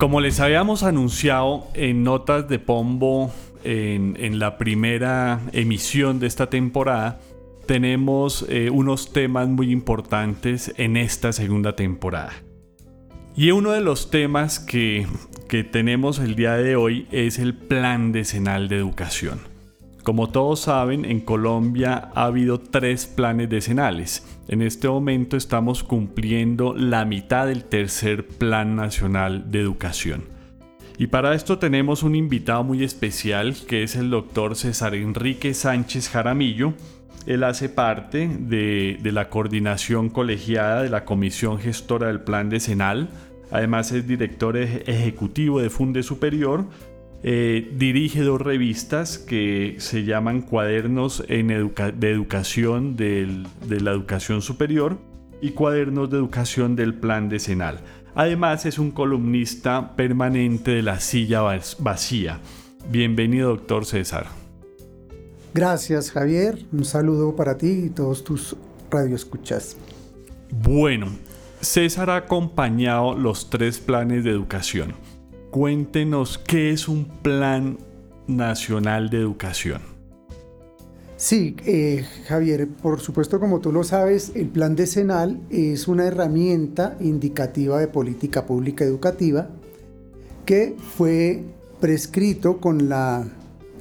Como les habíamos anunciado en Notas de Pombo en, la primera emisión de esta temporada, tenemos eh, unos temas muy importantes en esta segunda temporada. Y uno de los temas que, que tenemos el día de hoy es el Plan Decenal de Educación. Como todos saben, en Colombia ha habido tres planes decenales. En este momento estamos cumpliendo la mitad del tercer Plan Nacional de Educación. Y para esto tenemos un invitado muy especial que es el doctor César Enrique Sánchez Jaramillo. Él hace parte de, de la coordinación colegiada de la Comisión Gestora del Plan Decenal. Además es director ejecutivo de Funde Superior eh, dirige dos revistas que se llaman Cuadernos de Educación de la Educación Superior y Cuadernos de Educación del Plan Decenal. Además es un columnista permanente de la silla vacía. Bienvenido, doctor César. Gracias, Javier. Un saludo para ti y todos tus radioescuchas. Bueno, César ha acompañado los tres planes de educación cuéntenos qué es un plan nacional de educación. Sí, eh, Javier, por supuesto como tú lo sabes, el plan decenal es una herramienta indicativa de política pública educativa que fue prescrito con la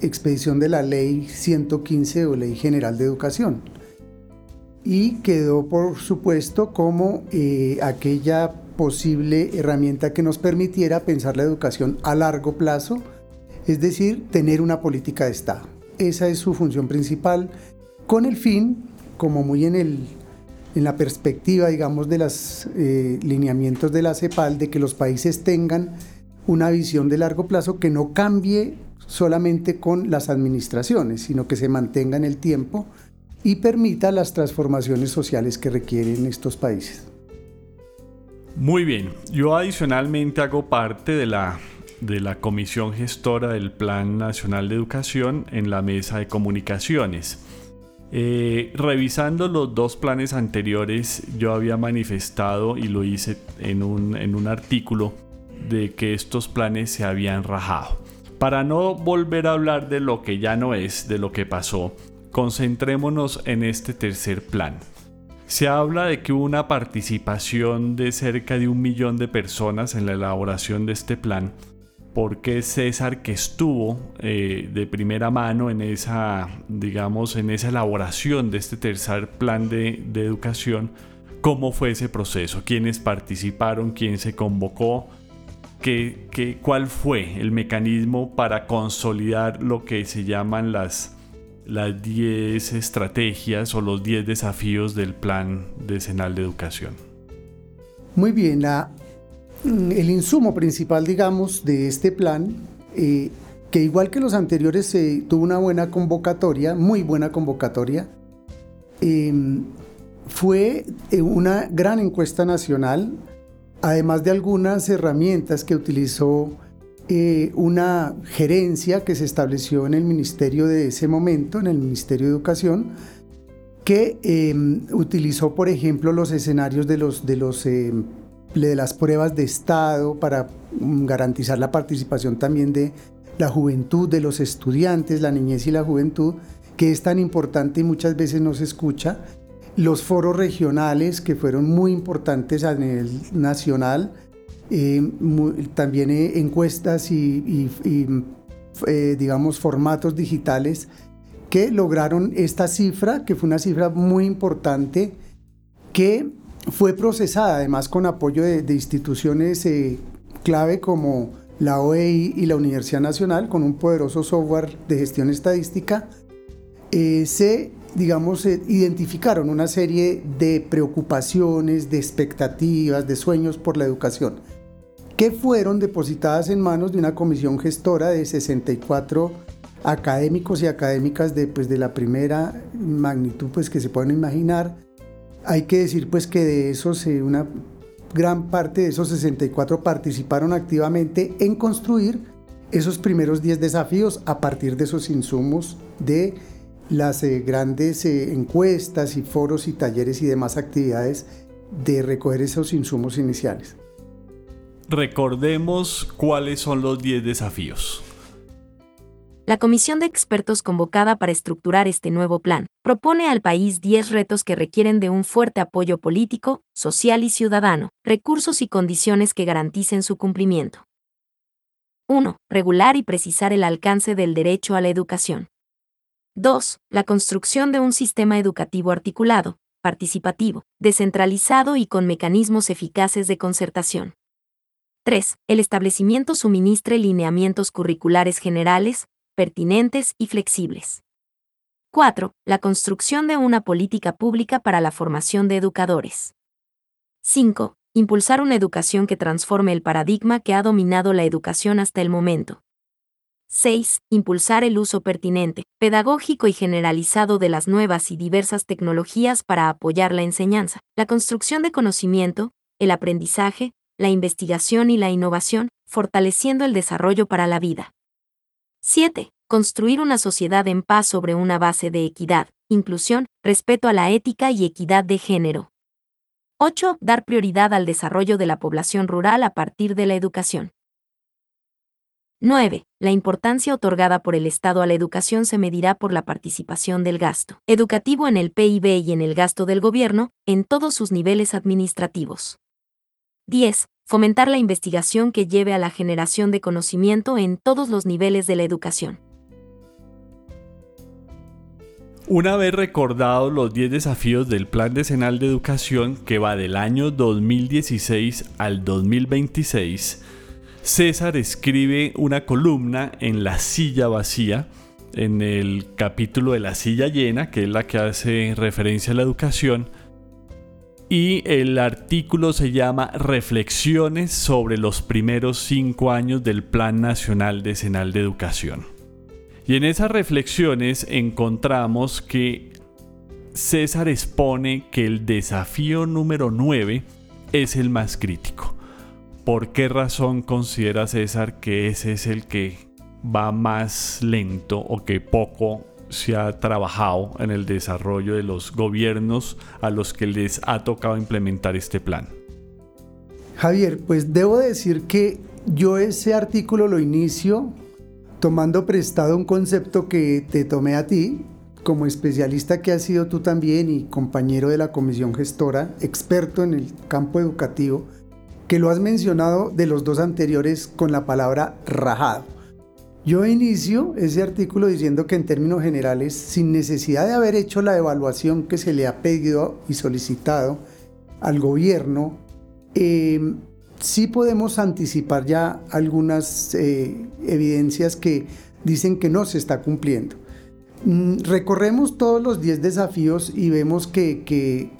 expedición de la ley 115 o ley general de educación y quedó por supuesto como eh, aquella posible herramienta que nos permitiera pensar la educación a largo plazo, es decir, tener una política de Estado. Esa es su función principal, con el fin, como muy en, el, en la perspectiva, digamos, de los eh, lineamientos de la CEPAL, de que los países tengan una visión de largo plazo que no cambie solamente con las administraciones, sino que se mantenga en el tiempo y permita las transformaciones sociales que requieren estos países. Muy bien, yo adicionalmente hago parte de la, de la comisión gestora del Plan Nacional de Educación en la mesa de comunicaciones. Eh, revisando los dos planes anteriores, yo había manifestado y lo hice en un, en un artículo de que estos planes se habían rajado. Para no volver a hablar de lo que ya no es, de lo que pasó, concentrémonos en este tercer plan. Se habla de que hubo una participación de cerca de un millón de personas en la elaboración de este plan, porque César que estuvo eh, de primera mano en esa, digamos, en esa elaboración de este tercer plan de, educación, cómo fue ese proceso, quiénes participaron, quién se convocó, qué, cuál fue el mecanismo para consolidar lo que se llaman las las 10 estrategias o los 10 desafíos del plan decenal de educación. Muy bien, mm, el insumo principal, digamos, de este plan, eh, que igual que los anteriores tuvo una buena convocatoria, muy buena convocatoria, em, fue eh, una gran encuesta nacional, además de algunas herramientas que utilizó eh, una gerencia que se estableció en el ministerio de ese momento, en el Ministerio de Educación, que em, utilizó, por ejemplo, los escenarios de, los, de, los, em, de las pruebas de Estado para mm, garantizar la participación también de la juventud, de los estudiantes, la niñez y la juventud, que es tan importante y muchas veces no se escucha. Los foros regionales, que fueron muy importantes a nivel nacional, eh, también eh, encuestas y, eh, digamos, formatos digitales que lograron esta cifra, que fue una cifra muy importante, que fue procesada además con apoyo de, instituciones clave como la OEI y la Universidad Nacional, con un poderoso software de gestión estadística, se, digamos, identificaron una serie de preocupaciones, de expectativas, de sueños por la educación que fueron depositadas en manos de una comisión gestora de 64 académicos y académicas de, pues, de la primera magnitud pues, que se pueden imaginar. Hay que decir pues, que de esos, eh, una gran parte de esos 64 participaron activamente en construir esos primeros 10 desafíos a partir de esos insumos de las eh, grandes eh, encuestas y foros y talleres y demás actividades de recoger esos insumos iniciales. Recordemos cuáles son los 10 desafíos. La comisión de expertos convocada para estructurar este nuevo plan propone al país 10 retos que requieren de un fuerte apoyo político, social y ciudadano, recursos y condiciones que garanticen su cumplimiento. 1. Regular y precisar el alcance del derecho a la educación. 2. La construcción de un sistema educativo articulado, participativo, descentralizado y con mecanismos eficaces de concertación. 3. El establecimiento suministre lineamientos curriculares generales, pertinentes y flexibles. 4. La construcción de una política pública para la formación de educadores. 5. Impulsar una educación que transforme el paradigma que ha dominado la educación hasta el momento. 6. Impulsar el uso pertinente, pedagógico y generalizado de las nuevas y diversas tecnologías para apoyar la enseñanza, la construcción de conocimiento, el aprendizaje, la investigación y la innovación, fortaleciendo el desarrollo para la vida. 7. Construir una sociedad en paz sobre una base de equidad, inclusión, respeto a la ética y equidad de género. 8. Dar prioridad al desarrollo de la población rural a partir de la educación. 9. La importancia otorgada por el Estado a la educación se medirá por la participación del gasto educativo en el PIB y en el gasto del gobierno, en todos sus niveles administrativos. 10 fomentar la investigación que lleve a la generación de conocimiento en todos los niveles de la educación. Una vez recordados los 10 desafíos del Plan Decenal de Educación que va del año 2016 al 2026, César escribe una columna en La silla vacía, en el capítulo de La silla llena, que es la que hace referencia a la educación, y el artículo se llama Reflexiones sobre los primeros cinco años del Plan Nacional Decenal de Educación. Y en esas reflexiones encontramos que César expone que el desafío número 9 es el más crítico. ¿Por qué razón considera César que ese es el que va más lento o que poco se ha trabajado en el desarrollo de los gobiernos a los que les ha tocado implementar este plan? Javier, pues debo decir que yo ese artículo lo inicio tomando prestado un concepto que te tomé a ti, como especialista que has sido tú también y compañero de la comisión gestora, experto en el campo educativo, que lo has mencionado de los dos anteriores con la palabra rajado. Yo inicio ese artículo diciendo que en términos generales, sin necesidad de haber hecho la evaluación que se le ha pedido y solicitado al gobierno, em, sí podemos anticipar ya algunas eh, evidencias que dicen que no se está cumpliendo. Mm, recorremos todos los 10 desafíos y vemos que,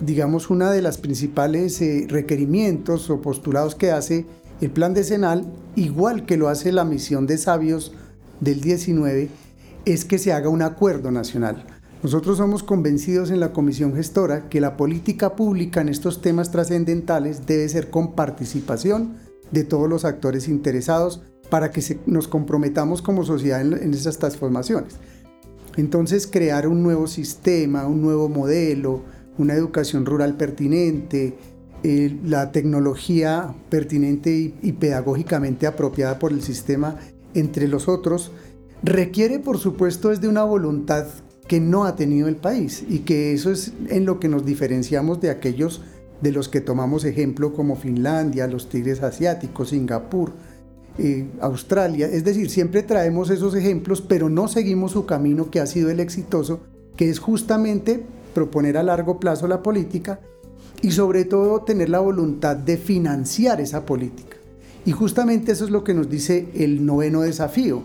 digamos, una de las principales eh, requerimientos o postulados que hace el plan decenal, igual que lo hace la misión de sabios del 19, es que se haga un acuerdo nacional. Nosotros somos convencidos en la comisión gestora que la política pública en estos temas trascendentales debe ser con participación de todos los actores interesados para que nos comprometamos como sociedad en, en esas transformaciones. Entonces, crear un nuevo sistema, un nuevo modelo, una educación rural pertinente, eh, la tecnología pertinente y, pedagógicamente apropiada por el sistema, entre los otros, requiere por supuesto es de una voluntad que no ha tenido el país y que eso es en lo que nos diferenciamos de aquellos de los que tomamos ejemplo como Finlandia, los tigres asiáticos, Singapur, eh, Australia. Es decir, siempre traemos esos ejemplos, pero no seguimos su camino que ha sido el exitoso, que es justamente proponer a largo plazo la política y sobre todo tener la voluntad de financiar esa política. Y justamente eso es lo que nos dice el noveno desafío,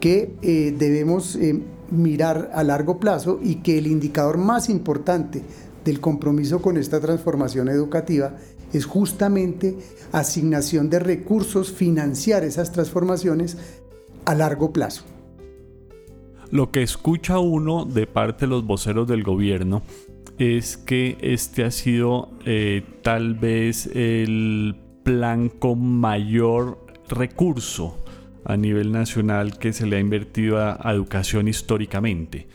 que eh, debemos eh, mirar a largo plazo y que el indicador más importante del compromiso con esta transformación educativa es justamente asignación de recursos, financiar esas transformaciones a largo plazo. Lo que escucha uno de parte de los voceros del gobierno es que este ha sido eh, tal vez el plan con mayor recurso a nivel nacional que se le ha invertido a, educación históricamente.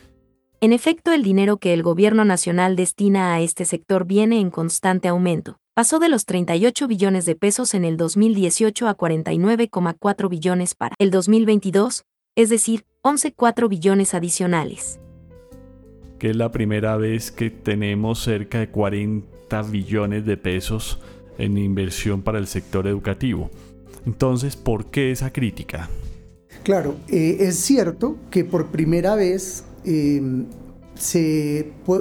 En efecto, el dinero que el gobierno nacional destina a este sector viene en constante aumento. Pasó de los 38 billones de pesos en el 2018 a 49,4 billones para el 2022, es decir, 11,4 billones adicionales. Que es la primera vez que tenemos cerca de 40 billones de pesos en inversión para el sector educativo. Entonces, ¿por qué esa crítica? Claro, eh, es cierto que por primera vez em,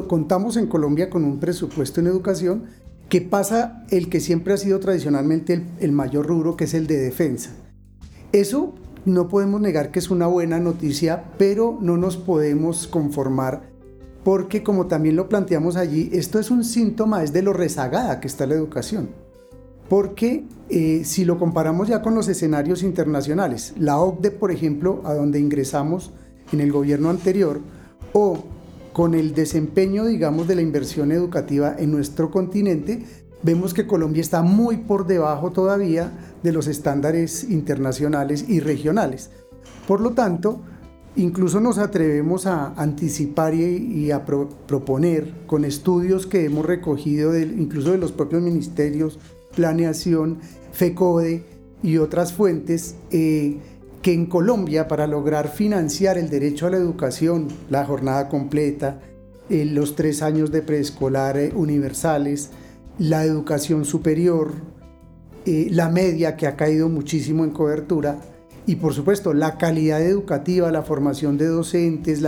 contamos en Colombia con un presupuesto en educación que pasa el que siempre ha sido tradicionalmente el, el mayor rubro, que es el de defensa. Eso no podemos negar que es una buena noticia, pero no nos podemos conformar porque como también lo planteamos allí, esto es un síntoma, es de lo rezagada que está la educación. Porque eh, si lo comparamos ya con los escenarios internacionales, la OCDE, por ejemplo, a donde ingresamos en el gobierno anterior, o con el desempeño, digamos, de la inversión educativa en nuestro continente, vemos que Colombia está muy por debajo todavía de los estándares internacionales y regionales. Por lo tanto, incluso nos atrevemos a anticipar y, a proponer con estudios que hemos recogido incluso de los propios ministerios, planeación, FECODE y otras fuentes, eh, que en Colombia para lograr financiar el derecho a la educación, la jornada completa, eh, los tres años de preescolar eh, universales, la educación superior, eh, la media que ha caído muchísimo en cobertura y por supuesto la calidad educativa, la formación de docentes,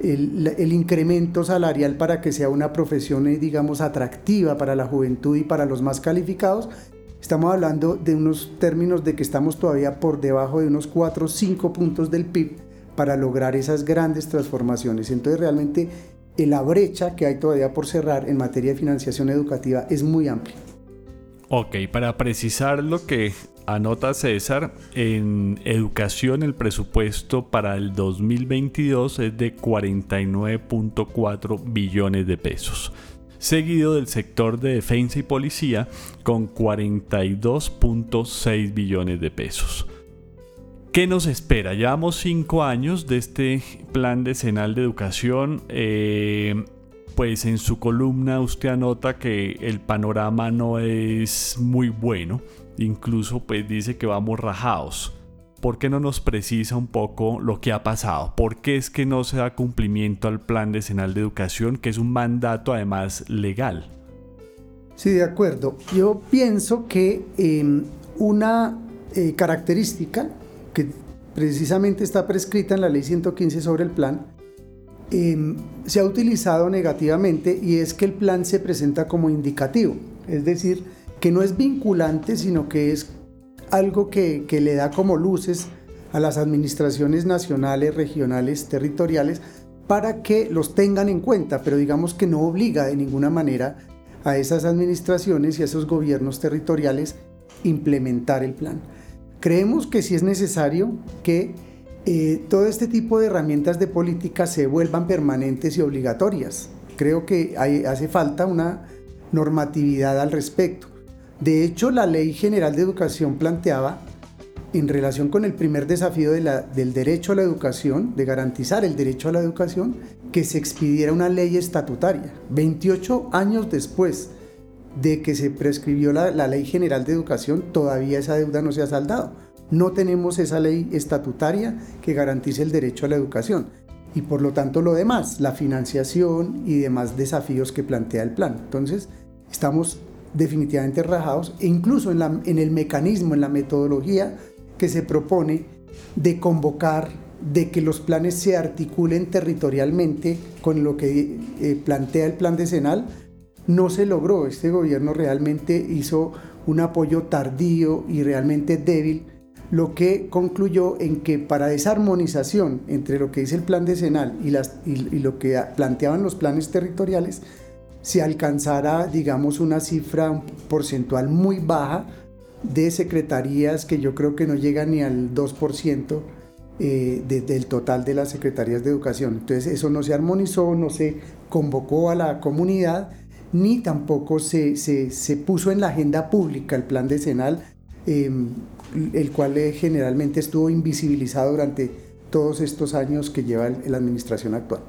el, incremento salarial para que sea una profesión, eh, digamos, atractiva para la juventud y para los más calificados, estamos hablando de unos términos de que estamos todavía por debajo de unos 4 o 5 puntos del PIB para lograr esas grandes transformaciones. Entonces realmente la brecha que hay todavía por cerrar en materia de financiación educativa es muy amplia. Ok, para precisar lo que anota César, en educación el presupuesto para el 2022 es de 49.4 billones de pesos, seguido del sector de defensa y policía con 42.6 billones de pesos. ¿Qué nos espera? Llevamos cinco años de este plan decenal de educación. Eh, pues en su columna usted anota que el panorama no es muy bueno. Incluso pues dice que vamos rajados. ¿Por qué no nos precisa un poco lo que ha pasado? ¿Por qué es que no se da cumplimiento al plan decenal de educación, que es un mandato además legal? Sí, de acuerdo. Yo pienso que em, una eh, característica que precisamente está prescrita en la ley 115 sobre el plan, em, se ha utilizado negativamente y es que el plan se presenta como indicativo, es decir, que no es vinculante, sino que es algo que, le da como luces a las administraciones nacionales, regionales, territoriales, para que los tengan en cuenta, pero digamos que no obliga de ninguna manera a esas administraciones y a esos gobiernos territoriales implementar el plan. Creemos que sí es necesario que eh, todo este tipo de herramientas de política se vuelvan permanentes y obligatorias. Creo que hace falta una normatividad al respecto. De hecho, la Ley General de Educación planteaba, en relación con el primer desafío del derecho a la educación, de garantizar el derecho a la educación, que se expidiera una ley estatutaria. 28 años después de que se prescribió la, Ley General de Educación, todavía esa deuda no se ha saldado. No tenemos esa ley estatutaria que garantice el derecho a la educación. Y por lo tanto lo demás, la financiación y demás desafíos que plantea el plan. Entonces, estamos definitivamente rajados e incluso en, el mecanismo, en la metodología que se propone de convocar, de que los planes se articulen territorialmente con lo que eh, plantea el plan decenal, no se logró. Este gobierno realmente hizo un apoyo tardío y realmente débil, lo que concluyó en que para esa armonización entre lo que dice el plan decenal y, las, y, lo que planteaban los planes territoriales, se alcanzara, digamos, una cifra porcentual muy baja de secretarías que yo creo que no llega ni al 2% eh, del total de las secretarías de educación. Entonces eso no se armonizó, no se convocó a la comunidad ni tampoco se, puso en la agenda pública el plan decenal, em, el cual eh, generalmente estuvo invisibilizado durante todos estos años que lleva la administración actual.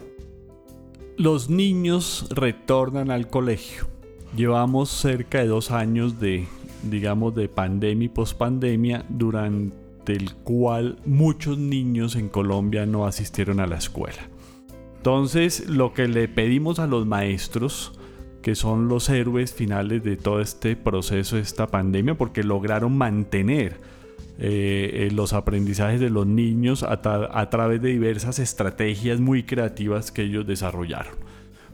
los niños retornan al colegio. Llevamos cerca de dos años de, digamos, de pandemia y pospandemia, durante el cual muchos niños en Colombia no asistieron a la escuela. Entonces, lo que le pedimos a los maestros, que son los héroes finales de todo este proceso, esta pandemia, porque lograron mantener eh, eh, los aprendizajes de los niños a, a, través de diversas estrategias muy creativas que ellos desarrollaron.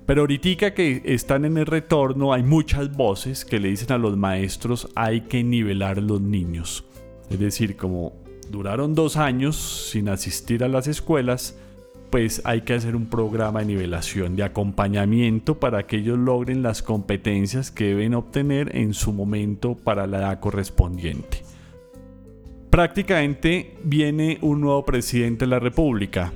Pero ahorita que están en el retorno hay muchas voces que le dicen a los maestros hay que nivelar los niños. Es decir, como duraron dos años sin asistir a las escuelas, pues hay que hacer un programa de nivelación, de acompañamiento para que ellos logren las competencias que deben obtener en su momento para la edad correspondiente prácticamente viene un nuevo presidente de la República.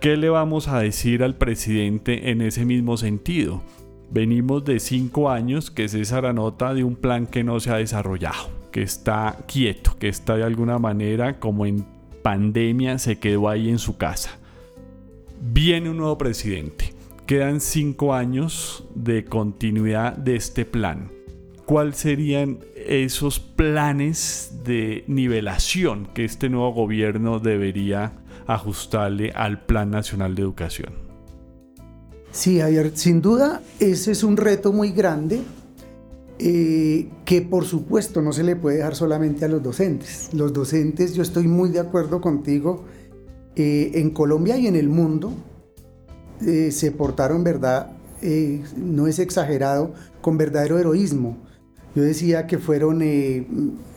¿Qué le vamos a decir al presidente en ese mismo sentido? Venimos de cinco años que es esa nota de un plan que no se ha desarrollado, que está quieto, que está de alguna manera como en pandemia se quedó ahí en su casa. Viene un nuevo presidente. Quedan cinco años de continuidad de este plan cuáles serían esos planes de nivelación que este nuevo gobierno debería ajustarle al Plan Nacional de Educación. Sí, Javier, sin duda ese es un reto muy grande eh, que por supuesto no se le puede dejar solamente a los docentes. Los docentes, yo estoy muy de acuerdo contigo, eh, en Colombia y en el mundo eh, se portaron, verdad, no es exagerado, con verdadero heroísmo yo decía que fueron, eh,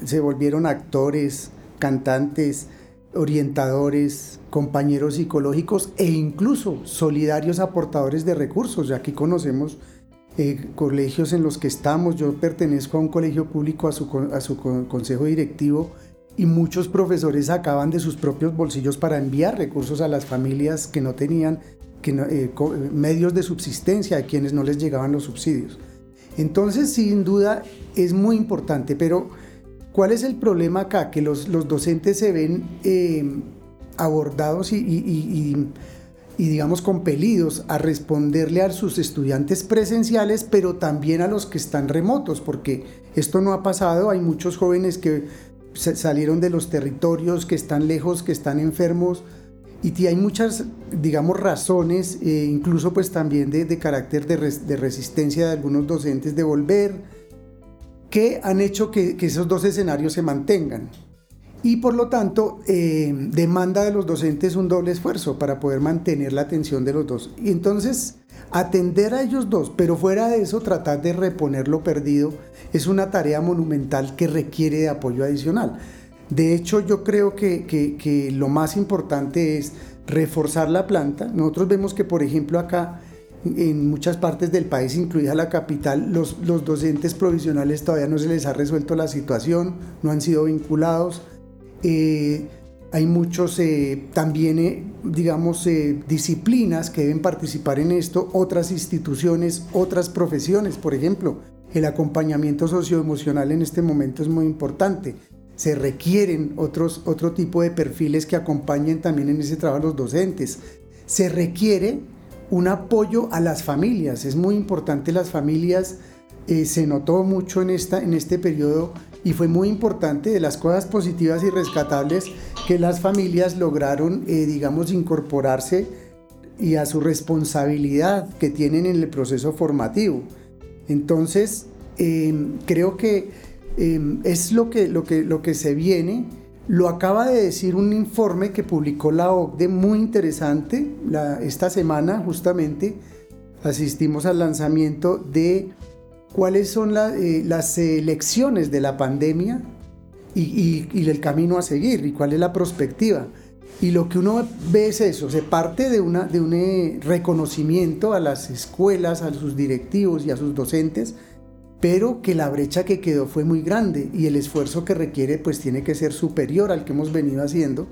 se volvieron actores, cantantes, orientadores, compañeros psicológicos e incluso solidarios aportadores de recursos. Ya aquí conocemos eh, colegios en los que estamos. Yo pertenezco a un colegio público, a su, a su consejo directivo, y muchos profesores sacaban de sus propios bolsillos para enviar recursos a las familias que no tenían que eh, medios de subsistencia, a quienes no les llegaban los subsidios. Entonces, sin duda, es muy importante, pero ¿cuál es el problema acá? Que los, docentes se ven eh, abordados y, digamos, compelidos a responderle a sus estudiantes presenciales, pero también a los que están remotos, porque esto no ha pasado, hay muchos jóvenes que salieron de los territorios, que están lejos, que están enfermos, y hay muchas, digamos, razones, eh, incluso pues también de, carácter de, resistencia de algunos docentes de volver, que han hecho que, esos dos escenarios se mantengan. Y por lo tanto, eh, demanda de los docentes un doble esfuerzo para poder mantener la atención de los dos. Y entonces, atender a ellos dos, pero fuera de eso, tratar de reponer lo perdido, es una tarea monumental que requiere de apoyo adicional. De hecho, yo creo que, lo más importante es reforzar la planta. Nosotros vemos que, por ejemplo, acá en muchas partes del país, incluida la capital, los, docentes provisionales todavía no se les ha resuelto la situación, no han sido vinculados. Eh, hay muchos eh, también, eh, digamos, disciplinas que deben participar en esto, otras instituciones, otras profesiones, por ejemplo. El acompañamiento socioemocional en este momento es muy importante se requieren otros, otro tipo de perfiles que acompañen también en ese trabajo a los docentes. Se requiere un apoyo a las familias. Es muy importante las familias. Eh, se notó mucho en, esta, en este periodo y fue muy importante de las cosas positivas y rescatables que las familias lograron, eh, digamos, incorporarse y a su responsabilidad que tienen en el proceso formativo. Entonces, eh, creo que Em, es lo que, lo, que, lo que se viene. Lo acaba de decir un informe que publicó la OCDE muy interesante. esta semana justamente asistimos al lanzamiento de cuáles son eh, las elecciones de la pandemia y, el camino a seguir y cuál es la perspectiva. Y lo que uno ve es eso, se parte de, una, de un eh, reconocimiento a las escuelas, a sus directivos y a sus docentes pero que la brecha que quedó fue muy grande y el esfuerzo que requiere pues tiene que ser superior al que hemos venido haciendo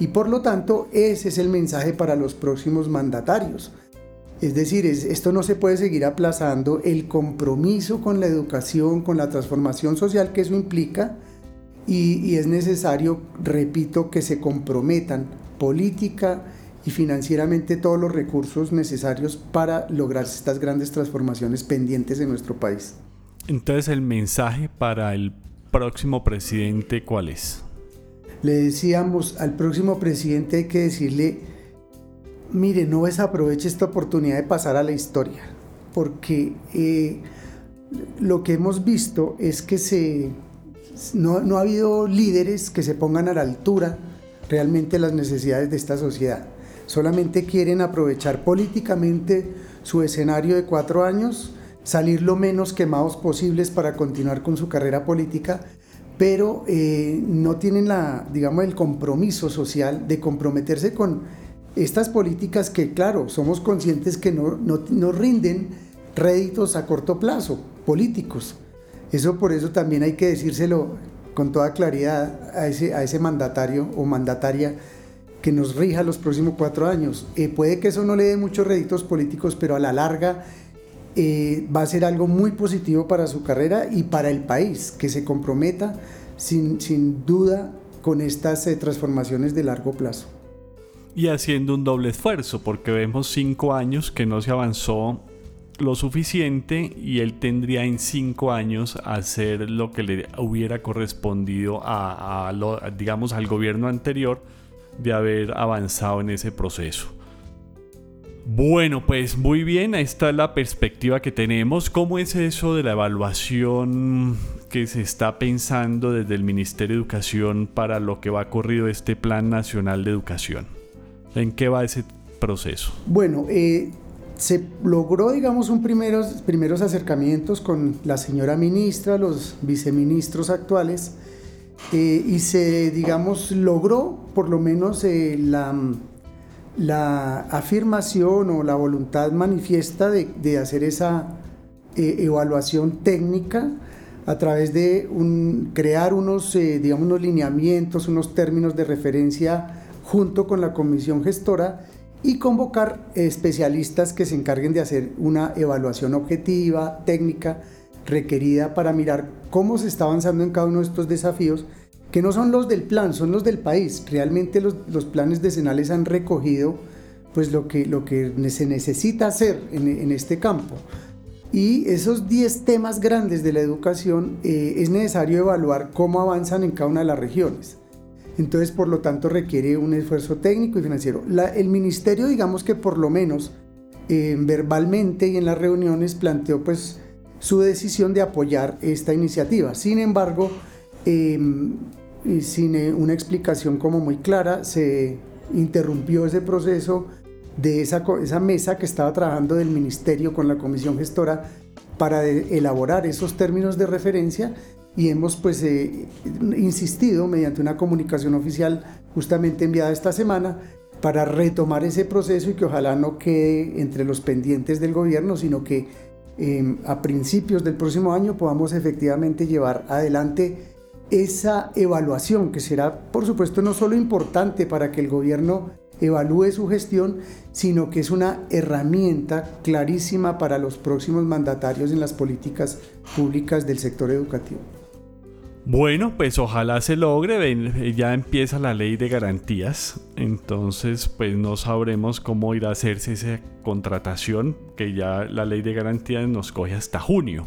y por lo tanto ese es el mensaje para los próximos mandatarios. Es decir, esto no se puede seguir aplazando el compromiso con la educación, con la transformación social que eso implica y, y es necesario, repito, que se comprometan política y financieramente todos los recursos necesarios para lograr estas grandes transformaciones pendientes en nuestro país. Entonces el mensaje para el próximo presidente, ¿cuál es? Le decíamos al próximo presidente hay que decirle, mire, no desaproveche esta oportunidad de pasar a la historia, porque eh, lo que hemos visto es que se, no, no ha habido líderes que se pongan a la altura realmente las necesidades de esta sociedad. Solamente quieren aprovechar políticamente su escenario de cuatro años, salir lo menos quemados posibles para continuar con su carrera política, pero eh, no tienen la, digamos, el compromiso social de comprometerse con estas políticas que, claro, somos conscientes que no, no, rinden réditos a corto plazo, políticos. Eso por eso también hay que decírselo con toda claridad a ese, a ese mandatario o mandataria que nos rija los próximos cuatro años. Eh, puede que eso no le dé muchos réditos políticos, pero a la larga eh, va a ser algo muy positivo para su carrera y para el país, que se comprometa sin, sin duda con estas eh, transformaciones de largo plazo. Y haciendo un doble esfuerzo, porque vemos cinco años que no se avanzó lo suficiente y él tendría en cinco años hacer lo que le hubiera correspondido a, a digamos, al gobierno anterior de haber avanzado en ese proceso. Bueno, pues muy bien, ahí está la perspectiva que tenemos. ¿Cómo es eso de la evaluación que se está pensando desde el Ministerio de Educación para lo que va corrido este Plan Nacional de Educación? ¿En qué va ese proceso? Bueno, eh, se logró, digamos, un primeros, primeros acercamientos con la señora ministra, los viceministros actuales, eh, y se, digamos, logró por lo menos eh, la, la, afirmación o la voluntad manifiesta de, de hacer esa evaluación técnica a través de crear unos, digamos, unos lineamientos, unos términos de referencia junto con la comisión gestora y convocar especialistas que se encarguen de hacer una evaluación objetiva, técnica, requerida para mirar cómo se está avanzando en cada uno de estos desafíos, que no son los del plan, son los del país. Realmente los, los planes decenales han recogido pues lo que, lo que se necesita hacer en, este campo. Y esos 10 temas grandes de la educación eh, es necesario evaluar cómo avanzan en cada una de las regiones. Entonces, por lo tanto, requiere un esfuerzo técnico y financiero. el ministerio, digamos que por lo menos eh, verbalmente y en las reuniones planteó pues su decisión de apoyar esta iniciativa. Sin embargo, em, sin eh, una explicación como muy clara, se interrumpió ese proceso de esa, esa mesa que estaba trabajando del ministerio con la comisión gestora para elaborar esos términos de referencia y hemos pues eh, insistido mediante una comunicación oficial justamente enviada esta semana para retomar ese proceso y que ojalá no quede entre los pendientes del gobierno, sino que Em, a principios del próximo año podamos efectivamente llevar adelante esa evaluación que será, por supuesto, no solo importante para que el gobierno evalúe su gestión, sino que es una herramienta clarísima para los próximos mandatarios en las políticas públicas del sector educativo. Bueno, pues ojalá se logre, ya empieza la ley de garantías, entonces pues no sabremos cómo irá a hacerse esa contratación, que ya la ley de garantías nos coge hasta junio.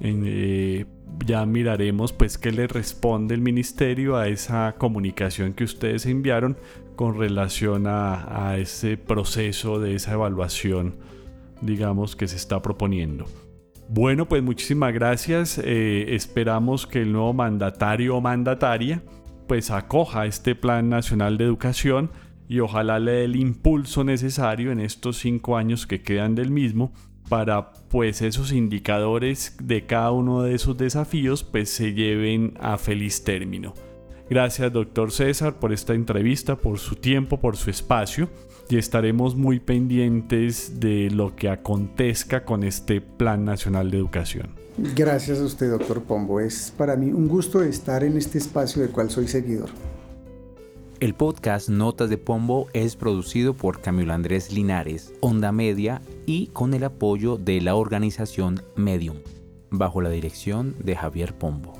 Eh, ya miraremos pues qué le responde el ministerio a esa comunicación que ustedes enviaron con relación a, a ese proceso de esa evaluación, digamos, que se está proponiendo. Bueno, pues muchísimas gracias. Eh, esperamos que el nuevo mandatario o mandataria pues acoja este Plan Nacional de Educación y ojalá le dé el impulso necesario en estos cinco años que quedan del mismo para pues esos indicadores de cada uno de esos desafíos pues se lleven a feliz término. Gracias doctor César por esta entrevista, por su tiempo, por su espacio y estaremos muy pendientes de lo que acontezca con este Plan Nacional de Educación. Gracias a usted, doctor Pombo. Es para mí un gusto estar en este espacio del cual soy seguidor. El podcast Notas de Pombo es producido por Camilo Andrés Linares, Onda Media y con el apoyo de la organización Medium, bajo la dirección de Javier Pombo.